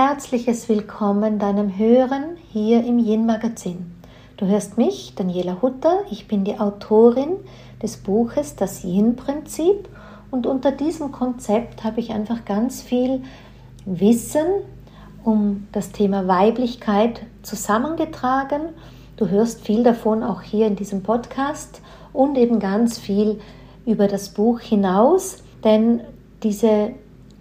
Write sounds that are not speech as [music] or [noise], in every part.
herzliches Willkommen deinem Hören hier im Yin Magazin. Du hörst mich, Daniela Hutter, ich bin die Autorin des Buches Das Yin Prinzip und unter diesem Konzept habe ich einfach ganz viel Wissen um das Thema Weiblichkeit zusammengetragen. Du hörst viel davon auch hier in diesem Podcast und eben ganz viel über das Buch hinaus, denn diese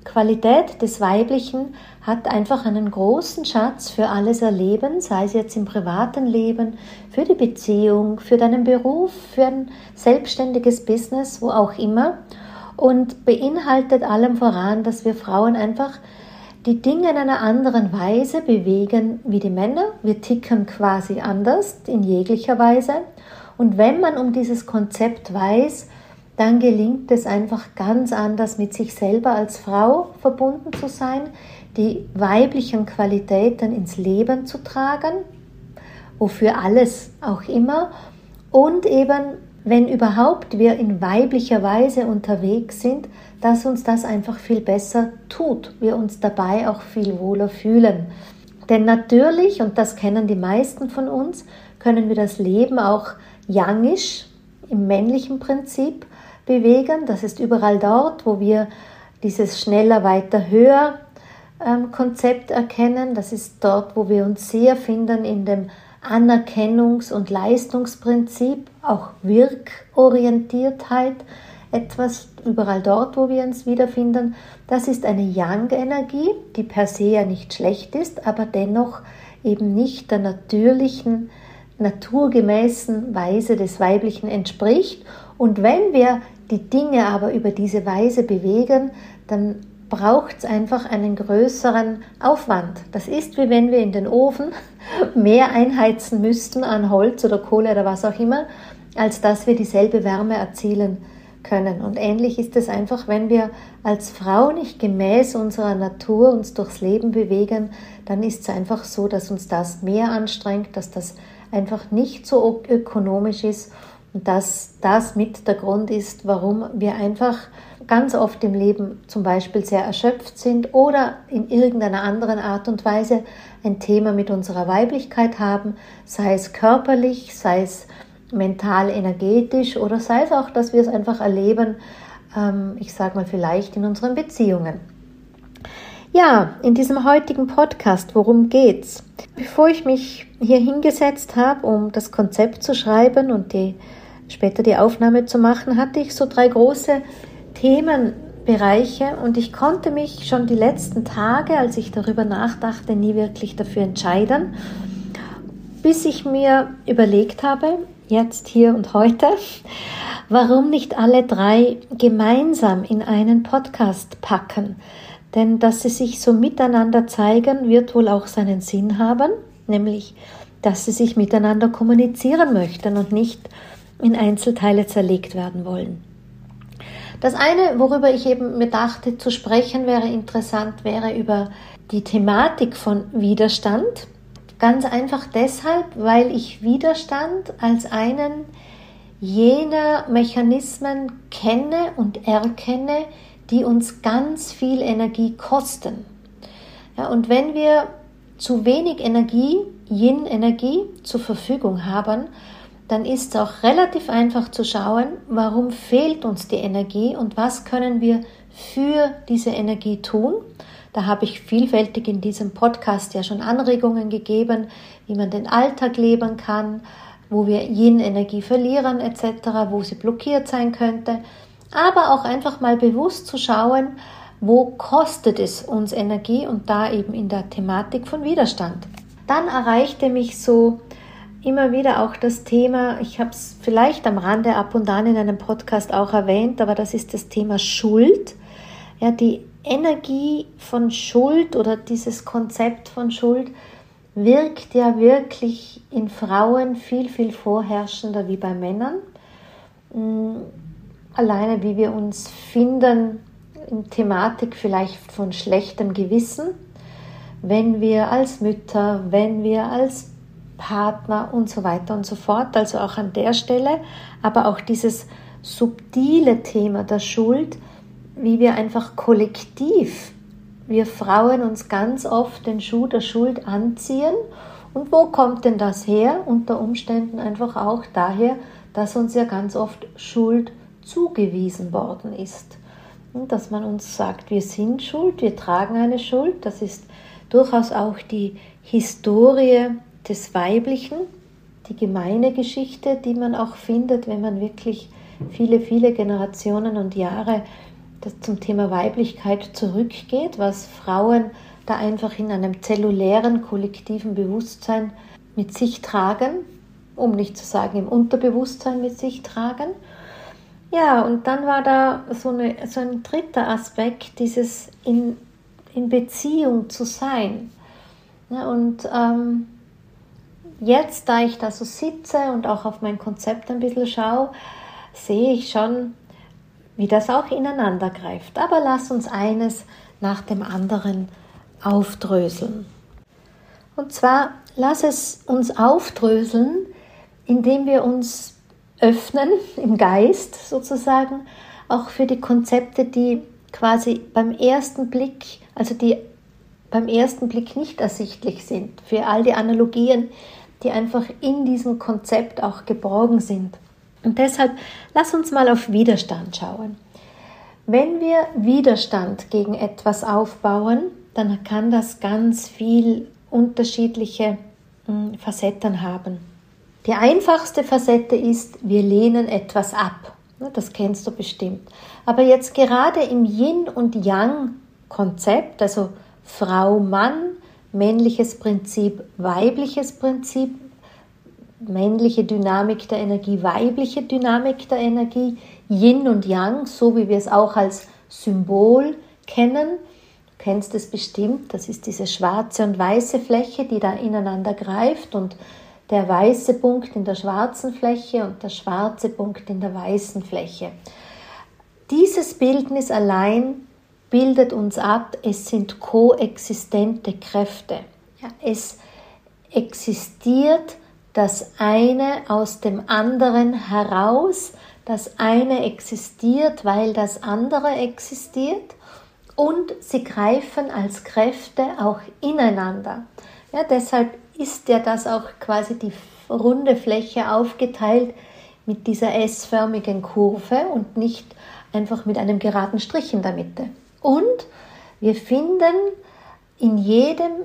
Qualität des Weiblichen hat einfach einen großen Schatz für alles Erleben, sei es jetzt im privaten Leben, für die Beziehung, für deinen Beruf, für ein selbstständiges Business, wo auch immer. Und beinhaltet allem voran, dass wir Frauen einfach die Dinge in einer anderen Weise bewegen wie die Männer. Wir ticken quasi anders in jeglicher Weise. Und wenn man um dieses Konzept weiß, dann gelingt es einfach ganz anders, mit sich selber als Frau verbunden zu sein, die weiblichen Qualitäten ins Leben zu tragen, wofür alles auch immer, und eben, wenn überhaupt wir in weiblicher Weise unterwegs sind, dass uns das einfach viel besser tut, wir uns dabei auch viel wohler fühlen. Denn natürlich, und das kennen die meisten von uns, können wir das Leben auch yangisch im männlichen Prinzip bewegen. Das ist überall dort, wo wir dieses schneller, weiter, höher ähm, Konzept erkennen. Das ist dort, wo wir uns sehr finden in dem Anerkennungs- und Leistungsprinzip, auch Wirkorientiertheit, etwas überall dort, wo wir uns wiederfinden. Das ist eine Yang-Energie, die per se ja nicht schlecht ist, aber dennoch eben nicht der natürlichen, naturgemäßen Weise des Weiblichen entspricht. Und wenn wir die Dinge aber über diese Weise bewegen, dann braucht es einfach einen größeren Aufwand. Das ist wie wenn wir in den Ofen [laughs] mehr einheizen müssten an Holz oder Kohle oder was auch immer, als dass wir dieselbe Wärme erzielen können. Und ähnlich ist es einfach, wenn wir als Frau nicht gemäß unserer Natur uns durchs Leben bewegen, dann ist es einfach so, dass uns das mehr anstrengt, dass das einfach nicht so ökonomisch ist dass das mit der Grund ist, warum wir einfach ganz oft im Leben zum Beispiel sehr erschöpft sind oder in irgendeiner anderen Art und Weise ein Thema mit unserer Weiblichkeit haben, sei es körperlich, sei es mental, energetisch oder sei es auch, dass wir es einfach erleben, ähm, ich sage mal vielleicht in unseren Beziehungen. Ja, in diesem heutigen Podcast, worum geht's? Bevor ich mich hier hingesetzt habe, um das Konzept zu schreiben und die, später die Aufnahme zu machen, hatte ich so drei große Themenbereiche und ich konnte mich schon die letzten Tage, als ich darüber nachdachte, nie wirklich dafür entscheiden, bis ich mir überlegt habe, jetzt, hier und heute, [laughs] warum nicht alle drei gemeinsam in einen Podcast packen. Denn dass sie sich so miteinander zeigen, wird wohl auch seinen Sinn haben, nämlich dass sie sich miteinander kommunizieren möchten und nicht in Einzelteile zerlegt werden wollen. Das eine, worüber ich eben mir dachte zu sprechen wäre interessant, wäre über die Thematik von Widerstand. Ganz einfach deshalb, weil ich Widerstand als einen jener Mechanismen kenne und erkenne, die uns ganz viel Energie kosten. Ja, und wenn wir zu wenig Energie, Yin-Energie zur Verfügung haben, dann ist es auch relativ einfach zu schauen, warum fehlt uns die Energie und was können wir für diese Energie tun. Da habe ich vielfältig in diesem Podcast ja schon Anregungen gegeben, wie man den Alltag leben kann, wo wir Yin-Energie verlieren etc., wo sie blockiert sein könnte aber auch einfach mal bewusst zu schauen, wo kostet es uns Energie und da eben in der Thematik von Widerstand. Dann erreichte mich so immer wieder auch das Thema, ich habe es vielleicht am Rande ab und an in einem Podcast auch erwähnt, aber das ist das Thema Schuld. Ja, die Energie von Schuld oder dieses Konzept von Schuld wirkt ja wirklich in Frauen viel, viel vorherrschender wie bei Männern alleine wie wir uns finden in Thematik vielleicht von schlechtem Gewissen, wenn wir als Mütter, wenn wir als Partner und so weiter und so fort, also auch an der Stelle, aber auch dieses subtile Thema der Schuld, wie wir einfach kollektiv wir Frauen uns ganz oft den Schuh der Schuld anziehen. Und wo kommt denn das her? Unter Umständen einfach auch daher, dass uns ja ganz oft Schuld zugewiesen worden ist. Und dass man uns sagt, wir sind schuld, wir tragen eine Schuld. Das ist durchaus auch die Historie des Weiblichen, die gemeine Geschichte, die man auch findet, wenn man wirklich viele, viele Generationen und Jahre zum Thema Weiblichkeit zurückgeht, was Frauen da einfach in einem zellulären, kollektiven Bewusstsein mit sich tragen, um nicht zu sagen im Unterbewusstsein mit sich tragen. Ja, und dann war da so, eine, so ein dritter Aspekt, dieses in, in Beziehung zu sein. Ja, und ähm, jetzt, da ich da so sitze und auch auf mein Konzept ein bisschen schaue, sehe ich schon, wie das auch ineinander greift. Aber lass uns eines nach dem anderen aufdröseln. Und zwar lass es uns aufdröseln, indem wir uns öffnen [laughs] im Geist sozusagen, auch für die Konzepte, die quasi beim ersten Blick, also die beim ersten Blick nicht ersichtlich sind, für all die Analogien, die einfach in diesem Konzept auch geborgen sind. Und deshalb lass uns mal auf Widerstand schauen. Wenn wir Widerstand gegen etwas aufbauen, dann kann das ganz viel unterschiedliche hm, Facetten haben. Die einfachste Facette ist, wir lehnen etwas ab. Das kennst du bestimmt. Aber jetzt gerade im Yin und Yang Konzept, also Frau, Mann, männliches Prinzip, weibliches Prinzip, männliche Dynamik der Energie, weibliche Dynamik der Energie, Yin und Yang, so wie wir es auch als Symbol kennen. Du kennst es bestimmt, das ist diese schwarze und weiße Fläche, die da ineinander greift und der weiße Punkt in der schwarzen Fläche und der schwarze Punkt in der weißen Fläche. Dieses Bildnis allein bildet uns ab, es sind koexistente Kräfte. Ja, es existiert das eine aus dem anderen heraus, das eine existiert, weil das andere existiert und sie greifen als Kräfte auch ineinander. Ja, deshalb ist ja das auch quasi die runde Fläche aufgeteilt mit dieser S-förmigen Kurve und nicht einfach mit einem geraden Strich in der Mitte. Und wir finden in jedem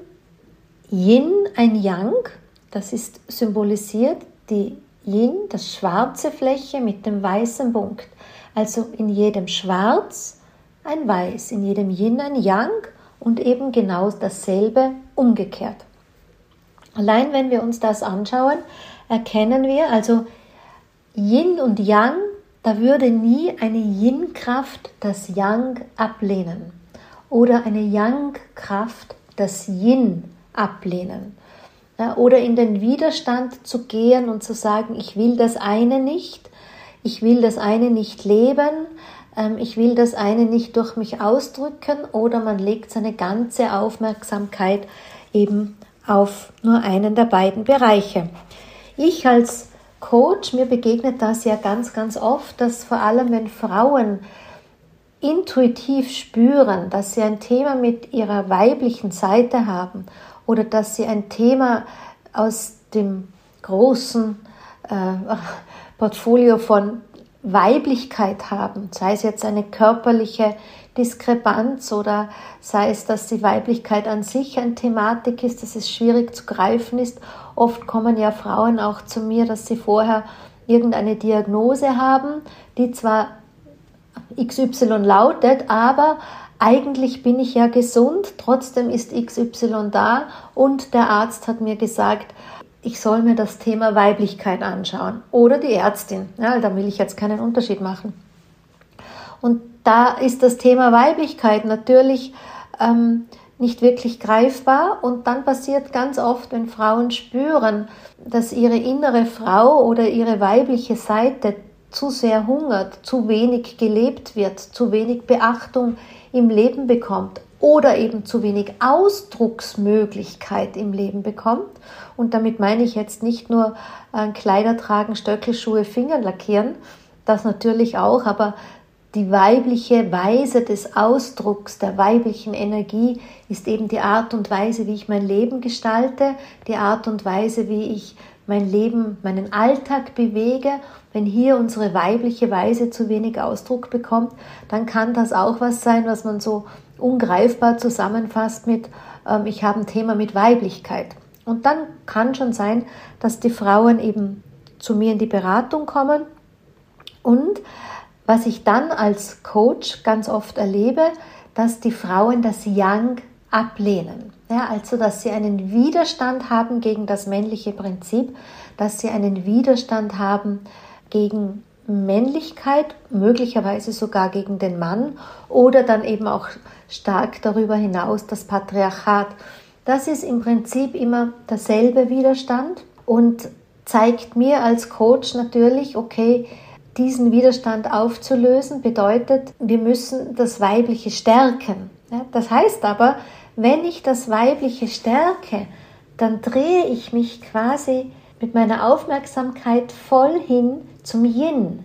Yin ein Yang, das ist symbolisiert die Yin, das schwarze Fläche mit dem weißen Punkt. Also in jedem Schwarz ein Weiß, in jedem Yin ein Yang und eben genau dasselbe umgekehrt. Allein wenn wir uns das anschauen, erkennen wir also Yin und Yang, da würde nie eine Yin-Kraft das Yang ablehnen oder eine Yang-Kraft das Yin ablehnen. Oder in den Widerstand zu gehen und zu sagen, ich will das eine nicht, ich will das eine nicht leben, ähm, ich will das eine nicht durch mich ausdrücken oder man legt seine ganze Aufmerksamkeit eben auf nur einen der beiden Bereiche. Ich als Coach, mir begegnet das ja ganz, ganz oft, dass vor allem wenn Frauen intuitiv spüren, dass sie ein Thema mit ihrer weiblichen Seite haben oder dass sie ein Thema aus dem großen äh, Portfolio von Weiblichkeit haben, sei es jetzt eine körperliche Diskrepanz oder sei es, dass die Weiblichkeit an sich eine Thematik ist, dass es schwierig zu greifen ist. Oft kommen ja Frauen auch zu mir, dass sie vorher irgendeine Diagnose haben, die zwar XY lautet, aber eigentlich bin ich ja gesund, trotzdem ist XY da und der Arzt hat mir gesagt, ich soll mir das Thema Weiblichkeit anschauen oder die Ärztin. Ja, da will ich jetzt keinen Unterschied machen. Und da ist das Thema Weiblichkeit natürlich ähm, nicht wirklich greifbar und dann passiert ganz oft, wenn Frauen spüren, dass ihre innere Frau oder ihre weibliche Seite zu sehr hungert, zu wenig gelebt wird, zu wenig Beachtung im Leben bekommt oder eben zu wenig Ausdrucksmöglichkeit im Leben bekommt. Und damit meine ich jetzt nicht nur äh, Kleider tragen, Stöckelschuhe, Finger lackieren, das natürlich auch, aber die weibliche Weise des Ausdrucks der weiblichen Energie ist eben die Art und Weise, wie ich mein Leben gestalte, die Art und Weise, wie ich mein Leben, meinen Alltag bewege. Wenn hier unsere weibliche Weise zu wenig Ausdruck bekommt, dann kann das auch was sein, was man so ungreifbar zusammenfasst mit, ähm, ich habe ein Thema mit Weiblichkeit. Und dann kann schon sein, dass die Frauen eben zu mir in die Beratung kommen und was ich dann als Coach ganz oft erlebe, dass die Frauen das Yang ablehnen. Ja, also, dass sie einen Widerstand haben gegen das männliche Prinzip, dass sie einen Widerstand haben gegen Männlichkeit, möglicherweise sogar gegen den Mann oder dann eben auch stark darüber hinaus das Patriarchat. Das ist im Prinzip immer derselbe Widerstand und zeigt mir als Coach natürlich, okay, diesen Widerstand aufzulösen bedeutet, wir müssen das Weibliche stärken. Das heißt aber, wenn ich das Weibliche stärke, dann drehe ich mich quasi mit meiner Aufmerksamkeit voll hin zum Yin.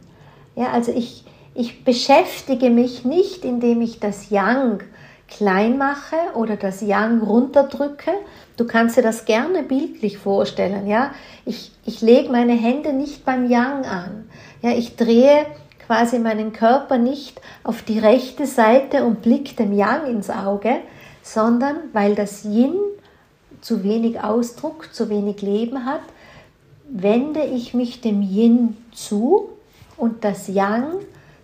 Ja, also ich, ich beschäftige mich nicht, indem ich das Yang klein mache oder das Yang runterdrücke. Du kannst dir das gerne bildlich vorstellen. Ja, ich, ich lege meine Hände nicht beim Yang an. Ja, ich drehe quasi meinen Körper nicht auf die rechte Seite und blicke dem Yang ins Auge, sondern weil das Yin zu wenig Ausdruck, zu wenig Leben hat, wende ich mich dem Yin zu und das Yang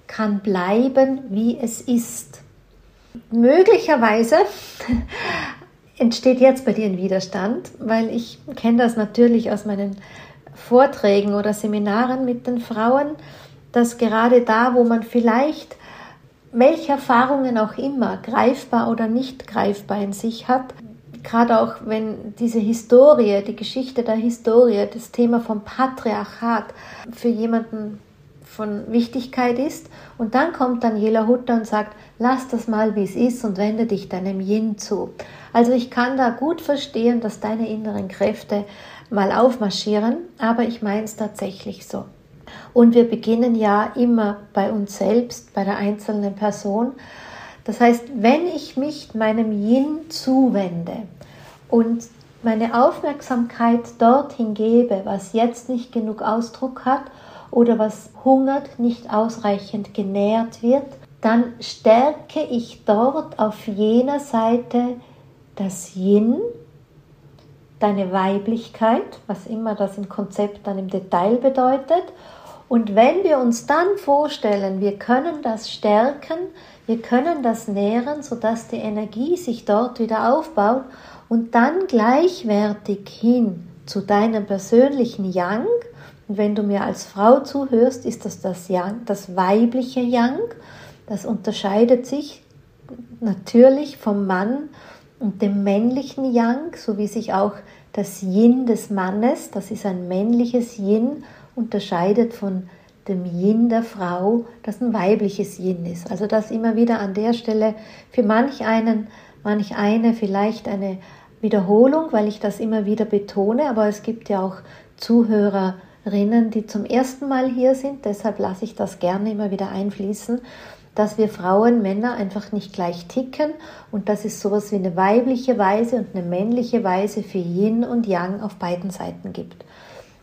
kann bleiben, wie es ist. Möglicherweise [laughs] entsteht jetzt bei dir ein Widerstand, weil ich kenne das natürlich aus meinen Vorträgen oder Seminaren mit den Frauen, dass gerade da, wo man vielleicht welche Erfahrungen auch immer, greifbar oder nicht greifbar in sich hat, gerade auch wenn diese Historie, die Geschichte der Historie, das Thema vom Patriarchat für jemanden von Wichtigkeit ist. Und dann kommt Daniela Hutter und sagt, lass das mal, wie es ist und wende dich deinem Yin zu. Also ich kann da gut verstehen, dass deine inneren Kräfte mal aufmarschieren, aber ich meine es tatsächlich so. Und wir beginnen ja immer bei uns selbst, bei der einzelnen Person. Das heißt, wenn ich mich meinem Yin zuwende und meine Aufmerksamkeit dorthin gebe, was jetzt nicht genug Ausdruck hat oder was hungert, nicht ausreichend genährt wird, dann stärke ich dort auf jener Seite das Yin, deine Weiblichkeit, was immer das im Konzept dann im Detail bedeutet. Und wenn wir uns dann vorstellen, wir können das stärken, wir können das nähren, sodass die Energie sich dort wieder aufbaut und dann gleichwertig hin zu deinem persönlichen Yang, und wenn du mir als Frau zuhörst, ist das das, Yang, das weibliche Yang. Das unterscheidet sich natürlich vom Mann und dem männlichen Yang, so wie sich auch das Yin des Mannes, das ist ein männliches Yin, unterscheidet von dem Yin der Frau, das ein weibliches Yin ist. Also das immer wieder an der Stelle für manch einen, manch eine vielleicht eine Wiederholung, weil ich das immer wieder betone, aber es gibt ja auch Zuhörer, Rinnen, die zum ersten Mal hier sind. Deshalb lasse ich das gerne immer wieder einfließen, dass wir Frauen, Männer einfach nicht gleich ticken und dass es sowas wie eine weibliche Weise und eine männliche Weise für Yin und Yang auf beiden Seiten gibt.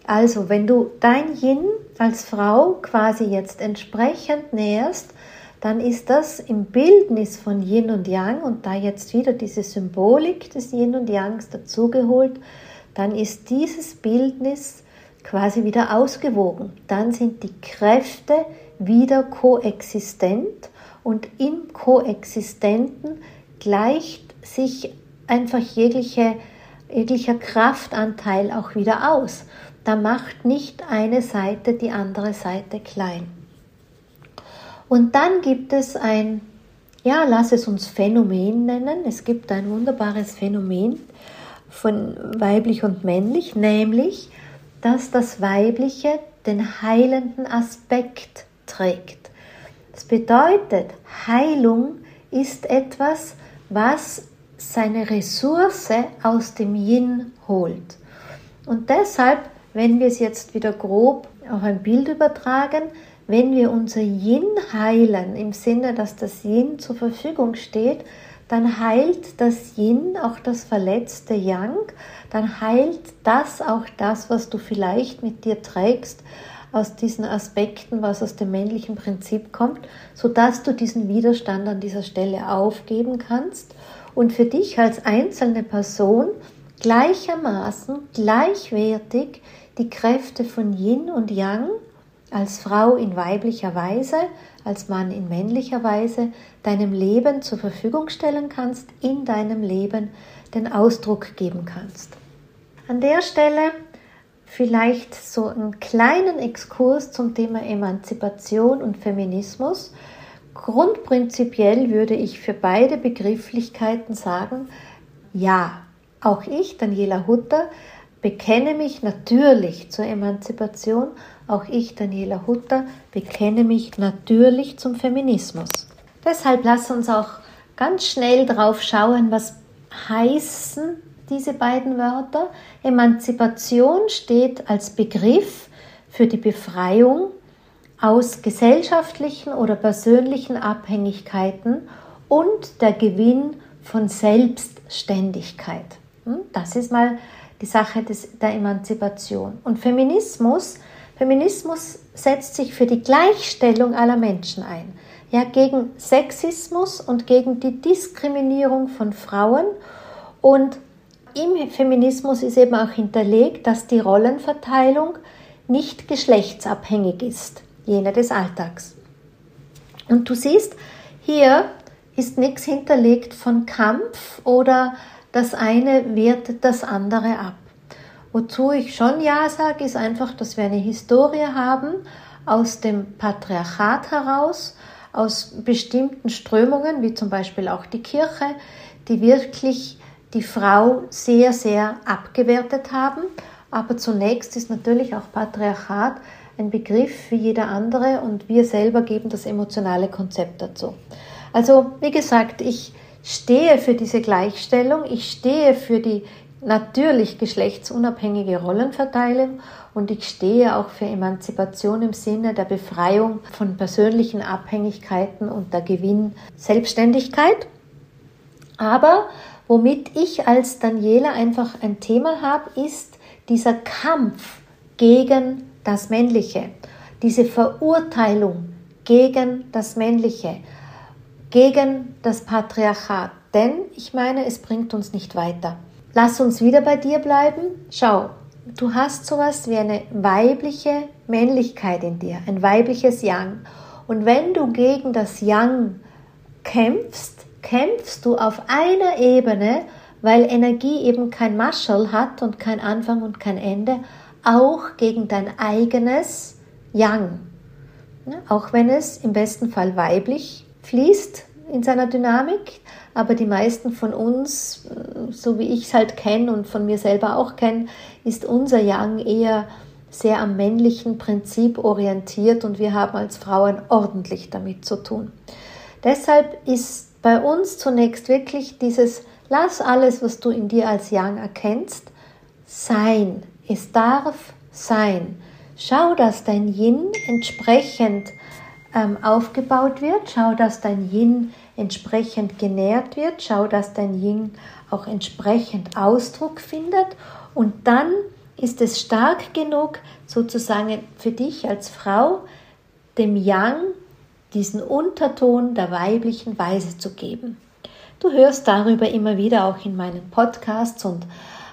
Also, wenn du dein Yin als Frau quasi jetzt entsprechend näherst, dann ist das im Bildnis von Yin und Yang und da jetzt wieder diese Symbolik des Yin und Yangs dazugeholt, dann ist dieses Bildnis quasi wieder ausgewogen. Dann sind die Kräfte wieder koexistent und im Koexistenten gleicht sich einfach jegliche, jeglicher Kraftanteil auch wieder aus. Da macht nicht eine Seite die andere Seite klein. Und dann gibt es ein, ja, lass es uns Phänomen nennen. Es gibt ein wunderbares Phänomen von weiblich und männlich, nämlich dass das Weibliche den heilenden Aspekt trägt. Das bedeutet, Heilung ist etwas, was seine Ressource aus dem Yin holt. Und deshalb, wenn wir es jetzt wieder grob auf ein Bild übertragen, wenn wir unser Yin heilen, im Sinne, dass das Yin zur Verfügung steht, dann heilt das Yin auch das verletzte Yang, dann heilt das auch das, was du vielleicht mit dir trägst, aus diesen Aspekten, was aus dem männlichen Prinzip kommt, sodass du diesen Widerstand an dieser Stelle aufgeben kannst und für dich als einzelne Person gleichermaßen gleichwertig die Kräfte von Yin und Yang als Frau in weiblicher Weise, als Mann in männlicher Weise deinem Leben zur Verfügung stellen kannst, in deinem Leben den Ausdruck geben kannst. An der Stelle vielleicht so einen kleinen Exkurs zum Thema Emanzipation und Feminismus. Grundprinzipiell würde ich für beide Begrifflichkeiten sagen, ja, auch ich, Daniela Hutter, bekenne mich natürlich zur Emanzipation. Auch ich, Daniela Hutter, bekenne mich natürlich zum Feminismus. Deshalb lass uns auch ganz schnell drauf schauen, was heißen diese beiden Wörter. Emanzipation steht als Begriff für die Befreiung aus gesellschaftlichen oder persönlichen Abhängigkeiten und der Gewinn von Selbstständigkeit. Hm, das ist mal die Sache des, der Emanzipation. Und Feminismus, Feminismus setzt sich für die Gleichstellung aller Menschen ein. Ja, gegen Sexismus und gegen die Diskriminierung von Frauen und im Feminismus ist eben auch hinterlegt, dass die Rollenverteilung nicht geschlechtsabhängig ist, jene des Alltags. Und du siehst, hier ist nichts hinterlegt von Kampf oder das eine wertet das andere ab. Wozu ich schon Ja sage, ist einfach, dass wir eine Historie haben aus dem Patriarchat heraus, aus bestimmten Strömungen, wie zum Beispiel auch die Kirche, die wirklich die Frau sehr, sehr abgewertet haben. Aber zunächst ist natürlich auch Patriarchat ein Begriff wie jeder andere und wir selber geben das emotionale Konzept dazu. Also, wie gesagt, ich stehe für diese Gleichstellung, ich stehe für die natürlich geschlechtsunabhängige Rollenverteilung und ich stehe auch für Emanzipation im Sinne der Befreiung von persönlichen Abhängigkeiten und der Gewinn Selbstständigkeit. Aber Womit ich als Daniela einfach ein Thema habe, ist dieser Kampf gegen das Männliche, diese Verurteilung gegen das Männliche, gegen das Patriarchat. Denn ich meine, es bringt uns nicht weiter. Lass uns wieder bei dir bleiben. Schau, du hast sowas wie eine weibliche Männlichkeit in dir, ein weibliches Yang. Und wenn du gegen das Yang kämpfst, kämpfst du auf einer Ebene, weil Energie eben kein Maschel hat und kein Anfang und kein Ende, auch gegen dein eigenes Yang. Auch wenn es im besten Fall weiblich fließt in seiner Dynamik, aber die meisten von uns, so wie ich es halt kenne und von mir selber auch kenne, ist unser Yang eher sehr am männlichen Prinzip orientiert und wir haben als Frauen ordentlich damit zu tun. Deshalb ist bei uns zunächst wirklich dieses, lass alles, was du in dir als Yang erkennst, sein. Es darf sein. Schau, dass dein Yin entsprechend ähm, aufgebaut wird. Schau, dass dein Yin entsprechend genährt wird. Schau, dass dein Yin auch entsprechend Ausdruck findet. Und dann ist es stark genug, sozusagen für dich als Frau, dem Yang diesen Unterton der weiblichen Weise zu geben. Du hörst darüber immer wieder auch in meinen Podcasts und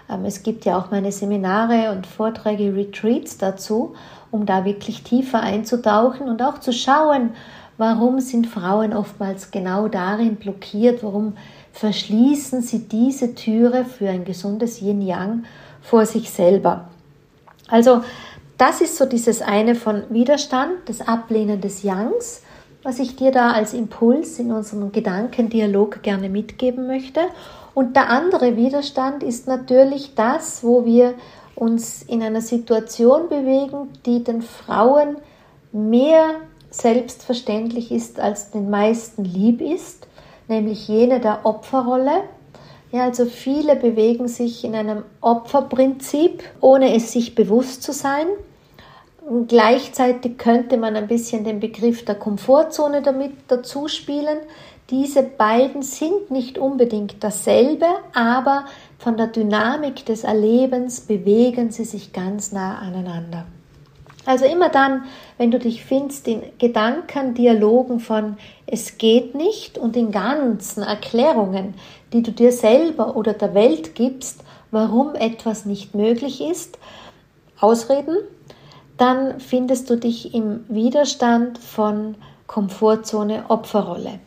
ähm, es gibt ja auch meine Seminare und Vorträge, Retreats dazu, um da wirklich tiefer einzutauchen und auch zu schauen, warum sind Frauen oftmals genau darin blockiert, warum verschließen sie diese Türe für ein gesundes Yin-Yang vor sich selber. Also das ist so dieses eine von Widerstand, das Ablehnen des Yangs was ich dir da als Impuls in unserem Gedankendialog gerne mitgeben möchte. Und der andere Widerstand ist natürlich das, wo wir uns in einer Situation bewegen, die den Frauen mehr selbstverständlich ist, als den meisten lieb ist, nämlich jene der Opferrolle. Ja, also viele bewegen sich in einem Opferprinzip, ohne es sich bewusst zu sein Gleichzeitig könnte man ein bisschen den Begriff der Komfortzone damit dazu spielen. Diese beiden sind nicht unbedingt dasselbe, aber von der Dynamik des Erlebens bewegen sie sich ganz nah aneinander. Also immer dann, wenn du dich findest in Gedankendialogen von es geht nicht und in ganzen Erklärungen, die du dir selber oder der Welt gibst, warum etwas nicht möglich ist, Ausreden, dann findest du dich im Widerstand von Komfortzone Opferrolle.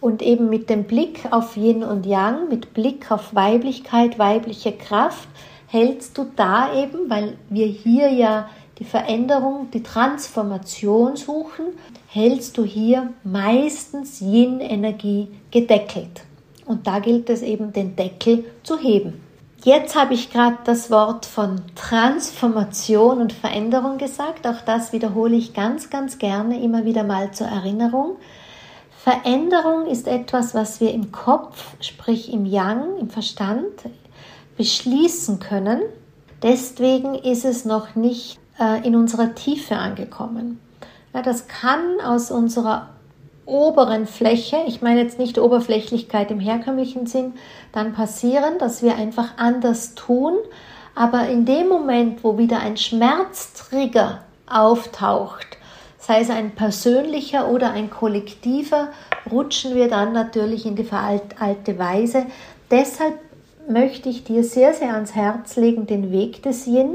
Und eben mit dem Blick auf Yin und Yang, mit Blick auf Weiblichkeit, weibliche Kraft, hältst du da eben, weil wir hier ja die Veränderung, die Transformation suchen, hältst du hier meistens Yin-Energie gedeckelt. Und da gilt es eben, den Deckel zu heben. Jetzt habe ich gerade das Wort von Transformation und Veränderung gesagt. Auch das wiederhole ich ganz, ganz gerne immer wieder mal zur Erinnerung. Veränderung ist etwas, was wir im Kopf, sprich im Yang, im Verstand, beschließen können. Deswegen ist es noch nicht äh, in unserer Tiefe angekommen. Das kann aus unserer oberen Fläche, ich meine jetzt nicht Oberflächlichkeit im herkömmlichen Sinn, dann passieren, dass wir einfach anders tun. Aber in dem Moment, wo wieder ein Schmerztrigger auftaucht, sei es ein persönlicher oder ein kollektiver, rutschen wir dann natürlich in die veralte Weise. Deshalb möchte ich dir sehr, sehr ans Herz legen, den Weg des Yin.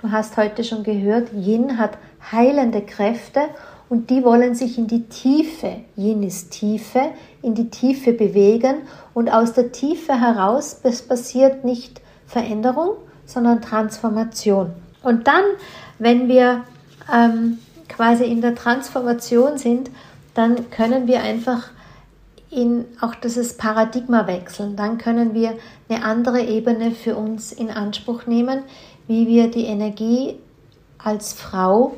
Du hast heute schon gehört, Yin hat heilende Kräfte und die wollen sich in die Tiefe, ist Tiefe, in die Tiefe bewegen und aus der Tiefe heraus passiert nicht Veränderung, sondern Transformation. Und dann, wenn wir ähm, quasi in der Transformation sind, dann können wir einfach in auch dieses Paradigma wechseln. Dann können wir eine andere Ebene für uns in Anspruch nehmen, wie wir die Energie als Frau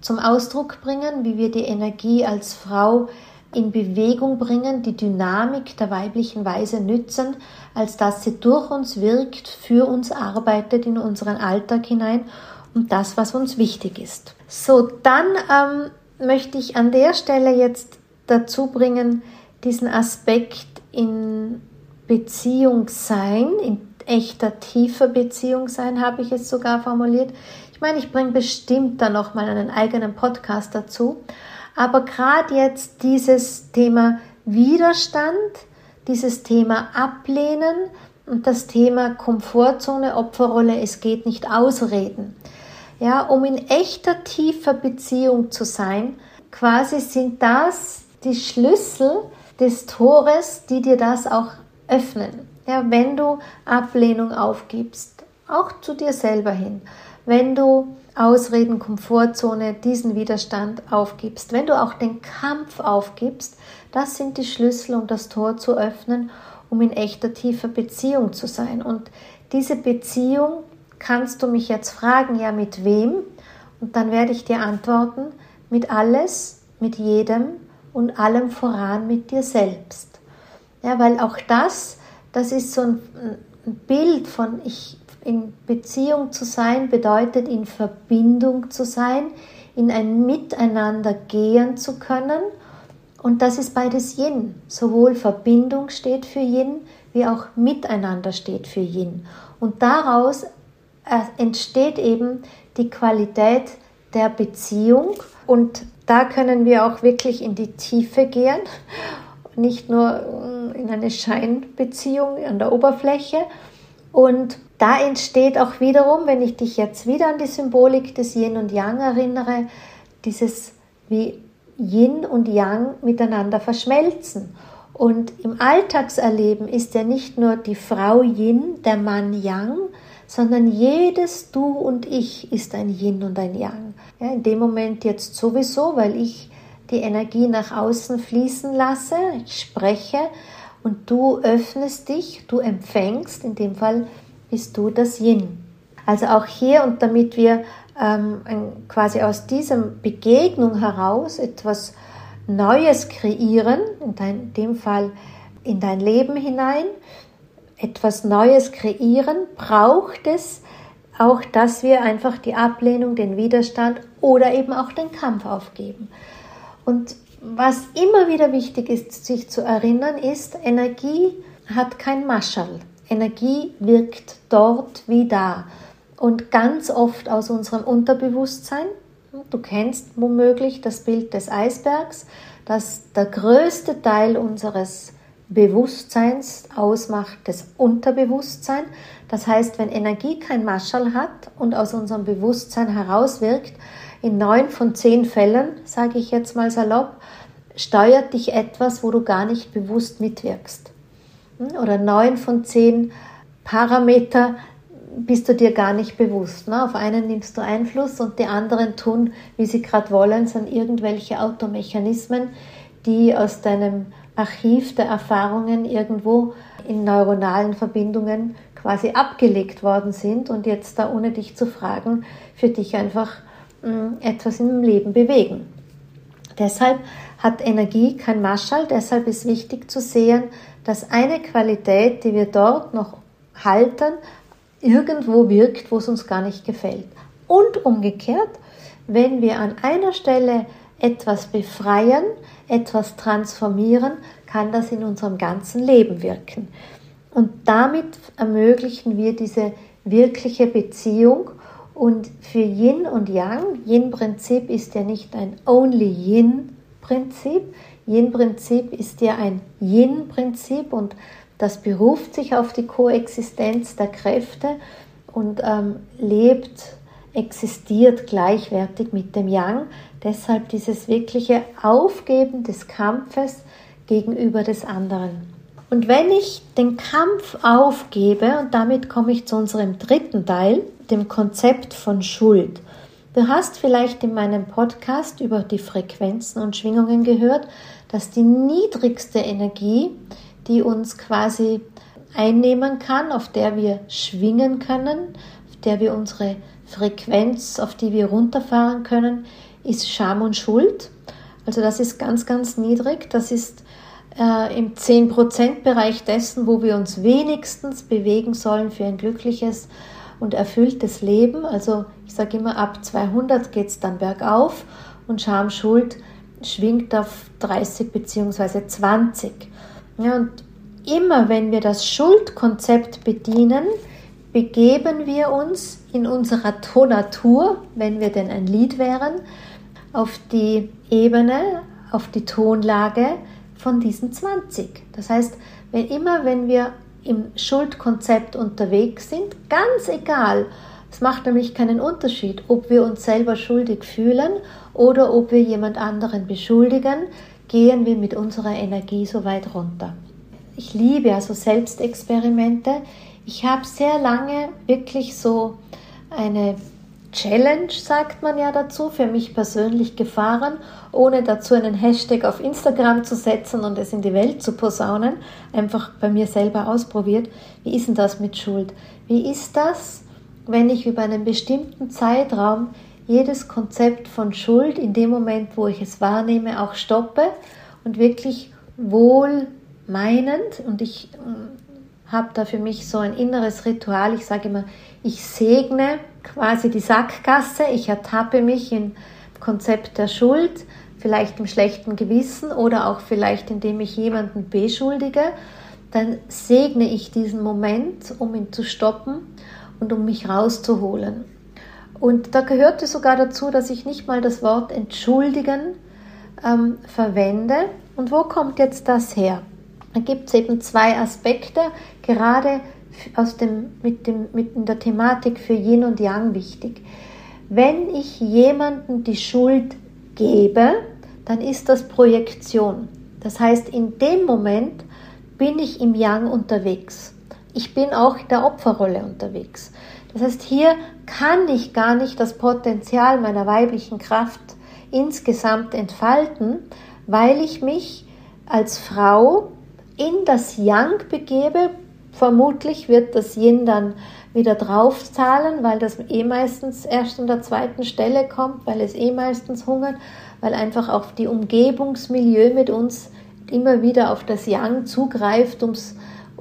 zum Ausdruck bringen, wie wir die Energie als Frau in Bewegung bringen, die Dynamik der weiblichen Weise nützen, als dass sie durch uns wirkt, für uns arbeitet in unseren Alltag hinein und das, was uns wichtig ist. So, dann ähm, möchte ich an der Stelle jetzt dazu bringen, diesen Aspekt in Beziehung sein, in echter tiefer Beziehung sein, habe ich es sogar formuliert, ich meine, ich bringe bestimmt dann noch mal einen eigenen Podcast dazu. Aber gerade jetzt dieses Thema Widerstand, dieses Thema Ablehnen und das Thema Komfortzone, Opferrolle, es geht nicht ausreden. Ja, um in echter tiefer Beziehung zu sein, quasi sind das die Schlüssel des Tores, die dir das auch öffnen. Ja, wenn du Ablehnung aufgibst, auch zu dir selber hin wenn du Ausreden, Komfortzone, diesen Widerstand aufgibst, wenn du auch den Kampf aufgibst, das sind die Schlüssel, um das Tor zu öffnen, um in echter tiefer Beziehung zu sein. Und diese Beziehung kannst du mich jetzt fragen, ja mit wem? Und dann werde ich dir antworten, mit alles, mit jedem und allem voran mit dir selbst. Ja, weil auch das, das ist so ein, Bild von ich in Beziehung zu sein bedeutet, in Verbindung zu sein, in ein Miteinander gehen zu können. Und das ist beides Yin. Sowohl Verbindung steht für Yin, wie auch Miteinander steht für Yin. Und daraus äh, entsteht eben die Qualität der Beziehung. Und da können wir auch wirklich in die Tiefe gehen, nicht nur äh, in eine Scheinbeziehung an der Oberfläche. Und da entsteht auch wiederum, wenn ich dich jetzt wieder an die Symbolik des Yin und Yang erinnere, dieses wie Yin und Yang miteinander verschmelzen. Und im Alltagserleben ist ja nicht nur die Frau Yin, der Mann Yang, sondern jedes Du und Ich ist ein Yin und ein Yang. Ja, in dem Moment jetzt sowieso, weil ich die Energie nach außen fließen lasse, ich spreche und du öffnest dich, du empfängst, in dem Fall bist du das Yin. Also auch hier und damit wir ähm, quasi aus dieser Begegnung heraus etwas Neues kreieren, in, dein, in dem Fall in dein Leben hinein, etwas Neues kreieren, braucht es auch, dass wir einfach die Ablehnung, den Widerstand oder eben auch den Kampf aufgeben. Und was immer wieder wichtig ist, sich zu erinnern, ist, Energie hat kein Maschall. Energie wirkt dort wie da und ganz oft aus unserem Unterbewusstsein. Du kennst womöglich das Bild des Eisbergs, dass der größte Teil unseres Bewusstseins ausmacht, das Unterbewusstsein. Das heißt, wenn Energie kein Maschall hat und aus unserem Bewusstsein herauswirkt, in neun von zehn Fällen, sage ich jetzt mal salopp, steuert dich etwas, wo du gar nicht bewusst mitwirkst. Hm? Oder neun von zehn Parameter bist du dir gar nicht bewusst. Ne? Auf einen nimmst du Einfluss und die anderen tun, wie sie gerade wollen, sind irgendwelche Automechanismen, die aus deinem Archiv der Erfahrungen irgendwo in neuronalen Verbindungen quasi abgelegt worden sind und jetzt da ohne dich zu fragen, für dich einfach etwas im Leben bewegen. Deshalb hat Energie kein Marschall, deshalb ist wichtig zu sehen, dass eine Qualität, die wir dort noch halten, irgendwo wirkt, wo es uns gar nicht gefällt. Und umgekehrt, wenn wir an einer Stelle etwas befreien, etwas transformieren, kann das in unserem ganzen Leben wirken. Und damit ermöglichen wir diese wirkliche Beziehung. Und für Yin und Yang, Yin-Prinzip ist ja nicht ein Only Yin-Prinzip. Yin-Prinzip ist ja ein Yin-Prinzip und das beruft sich auf die Koexistenz der Kräfte und ähm, lebt, existiert gleichwertig mit dem Yang. Deshalb dieses wirkliche Aufgeben des Kampfes gegenüber des anderen. Und wenn ich den Kampf aufgebe, und damit komme ich zu unserem dritten Teil, dem Konzept von Schuld. Du hast vielleicht in meinem Podcast über die Frequenzen und Schwingungen gehört, dass die niedrigste Energie, die uns quasi einnehmen kann, auf der wir schwingen können, auf der wir unsere Frequenz, auf die wir runterfahren können, ist Scham und Schuld. Also das ist ganz, ganz niedrig. Das ist äh, im 10%-Bereich dessen, wo wir uns wenigstens bewegen sollen für ein glückliches und erfülltes Leben. Also ich sage immer, ab 200 geht es dann bergauf und Scham, Schuld schwingt auf 30 bzw. 20. Ja, und immer wenn wir das Schuldkonzept bedienen, begeben wir uns in unserer Tonatur, wenn wir denn ein Lied wären, auf die Ebene, auf die Tonlage von diesen 20. Das heißt, wenn immer wenn wir im Schuldkonzept unterwegs sind, ganz egal, es macht nämlich keinen Unterschied, ob wir uns selber schuldig fühlen oder ob wir jemand anderen beschuldigen, gehen wir mit unserer Energie so weit runter. Ich liebe also Selbstexperimente. Ich habe sehr lange wirklich so eine Challenge, sagt man ja dazu, für mich persönlich gefahren, ohne dazu einen Hashtag auf Instagram zu setzen und es in die Welt zu posaunen, einfach bei mir selber ausprobiert. Wie ist denn das mit Schuld? Wie ist das, wenn ich über einen bestimmten Zeitraum jedes Konzept von Schuld in dem Moment, wo ich es wahrnehme, auch stoppe und wirklich wohl meinend und ich mm, habe da für mich so ein inneres Ritual. Ich sage immer, ich segne quasi die Sackgasse, ich ertappe mich im Konzept der Schuld, vielleicht im schlechten Gewissen oder auch vielleicht indem ich jemanden beschuldige, dann segne ich diesen Moment, um ihn zu stoppen und um mich rauszuholen. Und da gehörte sogar dazu, dass ich nicht mal das Wort entschuldigen ähm, verwende. Und wo kommt jetzt das her? Da gibt es eben zwei Aspekte, gerade aus dem, mit, dem, mit der Thematik für Yin und Yang wichtig. Wenn ich jemandem die Schuld gebe, dann ist das Projektion. Das heißt, in dem Moment bin ich im Yang unterwegs. Ich bin auch in der Opferrolle unterwegs. Das heißt, hier kann ich gar nicht das Potenzial meiner weiblichen Kraft insgesamt entfalten, weil ich mich als Frau in das Yang begebe, Vermutlich wird das Yin dann wieder draufzahlen, weil das eh meistens erst an der zweiten Stelle kommt, weil es eh meistens hungert, weil einfach auch die Umgebungsmilieu mit uns immer wieder auf das Yang zugreift, ums,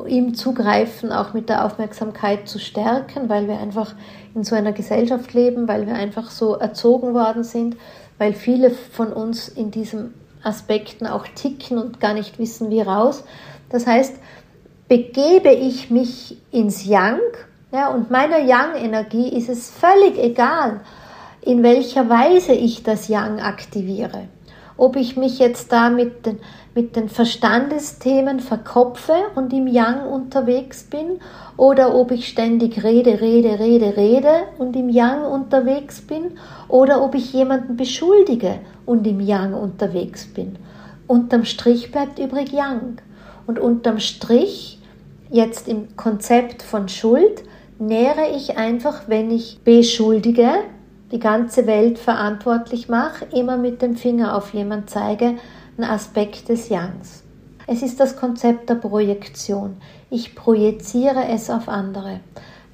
ihm zugreifen, auch mit der Aufmerksamkeit zu stärken, weil wir einfach in so einer Gesellschaft leben, weil wir einfach so erzogen worden sind, weil viele von uns in diesen Aspekten auch ticken und gar nicht wissen, wie raus. Das heißt, begebe ich mich ins Yang, ja, und meiner Yang-Energie ist es völlig egal, in welcher Weise ich das Yang aktiviere. Ob ich mich jetzt da mit den, mit den Verstandesthemen verkopfe und im Yang unterwegs bin oder ob ich ständig rede, rede, rede, rede und im Yang unterwegs bin oder ob ich jemanden beschuldige und im Yang unterwegs bin. Unterm Strich bleibt übrig Yang. Und unterm Strich, jetzt im Konzept von Schuld, nähere ich einfach, wenn ich beschuldige, die ganze Welt verantwortlich mache, immer mit dem Finger auf jemand zeige, ein Aspekt des Yangs. Es ist das Konzept der Projektion. Ich projiziere es auf andere.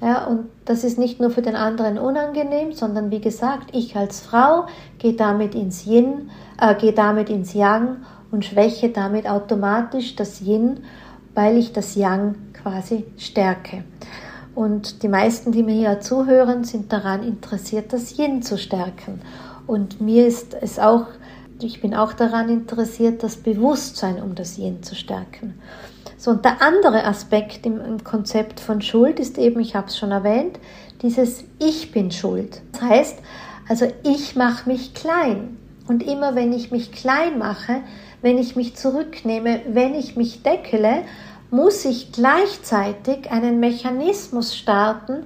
Ja, und das ist nicht nur für den anderen unangenehm, sondern wie gesagt, ich als Frau gehe damit ins Yin, äh, gehe damit ins Yang und schwäche damit automatisch das Yin, weil ich das Yang quasi stärke. Und die meisten, die mir hier zuhören, sind daran interessiert, das Yin zu stärken. Und mir ist es auch, ich bin auch daran interessiert, das Bewusstsein um das Yin zu stärken. So, und der andere Aspekt im, Konzept von Schuld ist eben, ich habe es schon erwähnt, dieses Ich bin schuld. Das heißt, also ich mache mich klein. Und immer wenn ich mich klein mache, wenn ich mich zurücknehme, wenn ich mich deckele, muss ich gleichzeitig einen Mechanismus starten,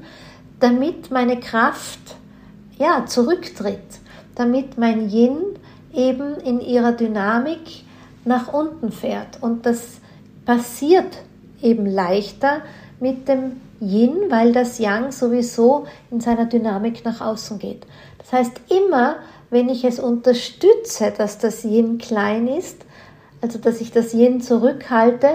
damit meine Kraft ja, zurücktritt, damit mein Yin eben in ihrer Dynamik nach unten fährt. Und das passiert eben leichter mit dem Yin, weil das Yang sowieso in seiner Dynamik nach außen geht. Das heißt, immer wenn ich es unterstütze, dass das Yin klein ist, also dass ich das Yin zurückhalte,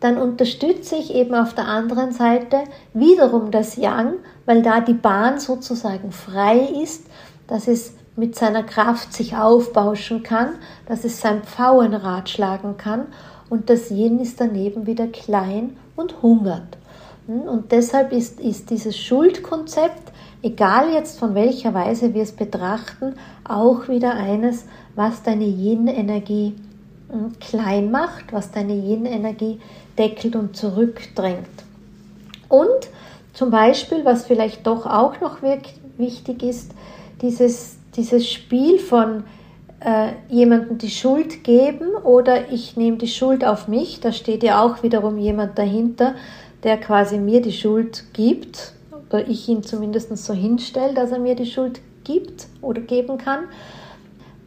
dann unterstütze ich eben auf der anderen Seite wiederum das Yang, weil da die Bahn sozusagen frei ist, dass es mit seiner Kraft sich aufbauschen kann, dass es sein Pfauenrad schlagen kann und das Yin ist daneben wieder klein und hungert. Hm, und deshalb ist, ist dieses Schuldkonzept, egal jetzt von welcher Weise wir es betrachten, auch wieder eines, was deine Yin-Energie klein macht, was deine Yin-Energie deckelt und zurückdrängt. Und zum Beispiel, was vielleicht doch auch noch wichtig ist, dieses, dieses Spiel von äh, jemandem die Schuld geben oder ich nehme die Schuld auf mich, da steht ja auch wiederum jemand dahinter, der quasi mir die Schuld gibt oder ich ihn zumindest so hinstelle, dass er mir die Schuld gibt oder geben kann.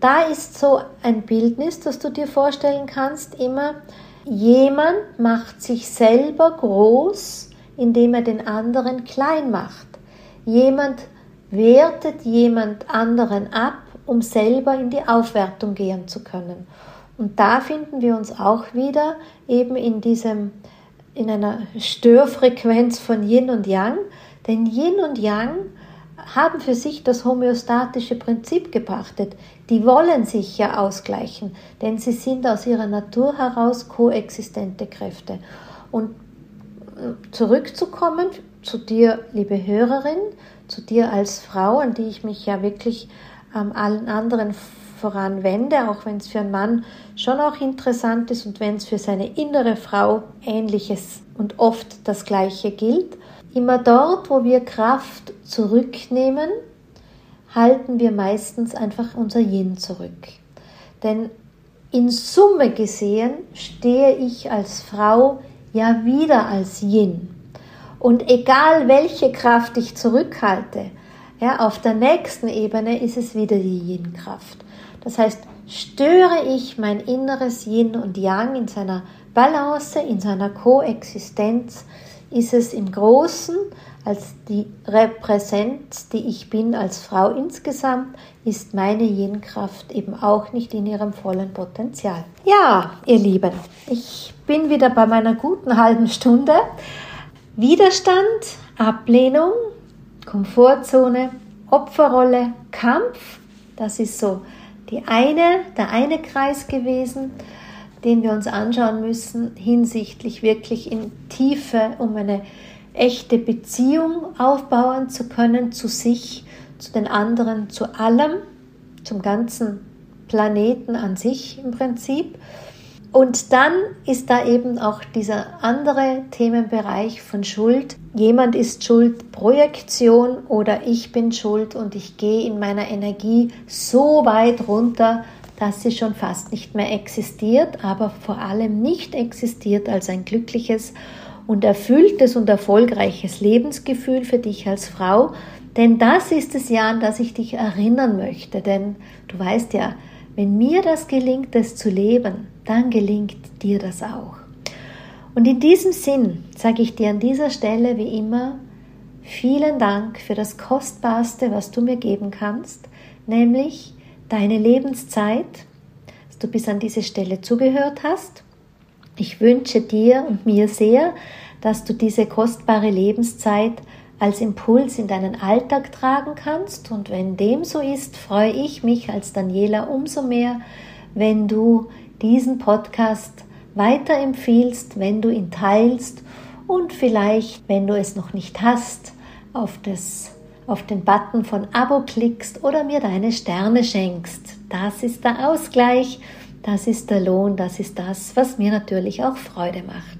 Da ist so ein Bildnis, das du dir vorstellen kannst, immer, Jemand macht sich selber groß, indem er den anderen klein macht. Jemand wertet jemand anderen ab, um selber in die Aufwertung gehen zu können. Und da finden wir uns auch wieder eben in diesem in einer Störfrequenz von Yin und Yang, denn Yin und Yang haben für sich das homöostatische Prinzip gepachtet. Die wollen sich ja ausgleichen, denn sie sind aus ihrer Natur heraus koexistente Kräfte. Und äh, zurückzukommen zu dir, liebe Hörerin, zu dir als Frau, an die ich mich ja wirklich ähm, allen anderen voran wende, auch wenn es für einen Mann schon auch interessant ist und wenn es für seine innere Frau ähnliches und oft das gleiche gilt. Immer dort, wo wir Kraft zurücknehmen, halten wir meistens einfach unser Yin zurück. Denn in Summe gesehen stehe ich als Frau ja wieder als Yin. Und egal welche Kraft ich zurückhalte, ja, auf der nächsten Ebene ist es wieder die Yin-Kraft. Das heißt, störe ich mein inneres Yin und Yang in seiner Balance, in seiner Koexistenz, ist es im Großen als die Repräsenz, die ich bin als Frau insgesamt, ist meine Yin-Kraft eben auch nicht in ihrem vollen Potenzial. Ja, ihr Lieben, ich bin wieder bei meiner guten halben Stunde. Widerstand, Ablehnung, Komfortzone, Opferrolle, Kampf, das ist so die eine, der eine Kreis gewesen. Den wir uns anschauen müssen, hinsichtlich wirklich in Tiefe, um eine echte Beziehung aufbauen zu können zu sich, zu den anderen, zu allem, zum ganzen Planeten an sich im Prinzip. Und dann ist da eben auch dieser andere Themenbereich von Schuld. Jemand ist schuld, Projektion oder ich bin schuld und ich gehe in meiner Energie so weit runter, dass sie schon fast nicht mehr existiert, aber vor allem nicht existiert als ein glückliches und erfülltes und erfolgreiches Lebensgefühl für dich als Frau. Denn das ist es ja, an das ich dich erinnern möchte. Denn du weißt ja, wenn mir das gelingt, es zu leben, dann gelingt dir das auch. Und in diesem Sinn sage ich dir an dieser Stelle wie immer vielen Dank für das Kostbarste, was du mir geben kannst, nämlich deine Lebenszeit, dass du bis an diese Stelle zugehört hast. Ich wünsche dir und mir sehr, dass du diese kostbare Lebenszeit als Impuls in deinen Alltag tragen kannst. Und wenn dem so ist, freue ich mich als Daniela umso mehr, wenn du diesen Podcast weiterempfiehlst, wenn du ihn teilst und vielleicht, wenn du es noch nicht hast, auf, das, auf den Button von Abo klickst oder mir deine Sterne schenkst. Das ist der Ausgleich, das ist der Lohn, das ist das, was mir natürlich auch Freude macht.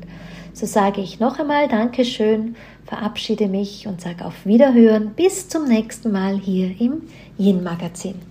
So sage ich noch einmal Dankeschön verabschiede mich und sage auf Wiederhören. Bis zum nächsten Mal hier im Yin Magazin.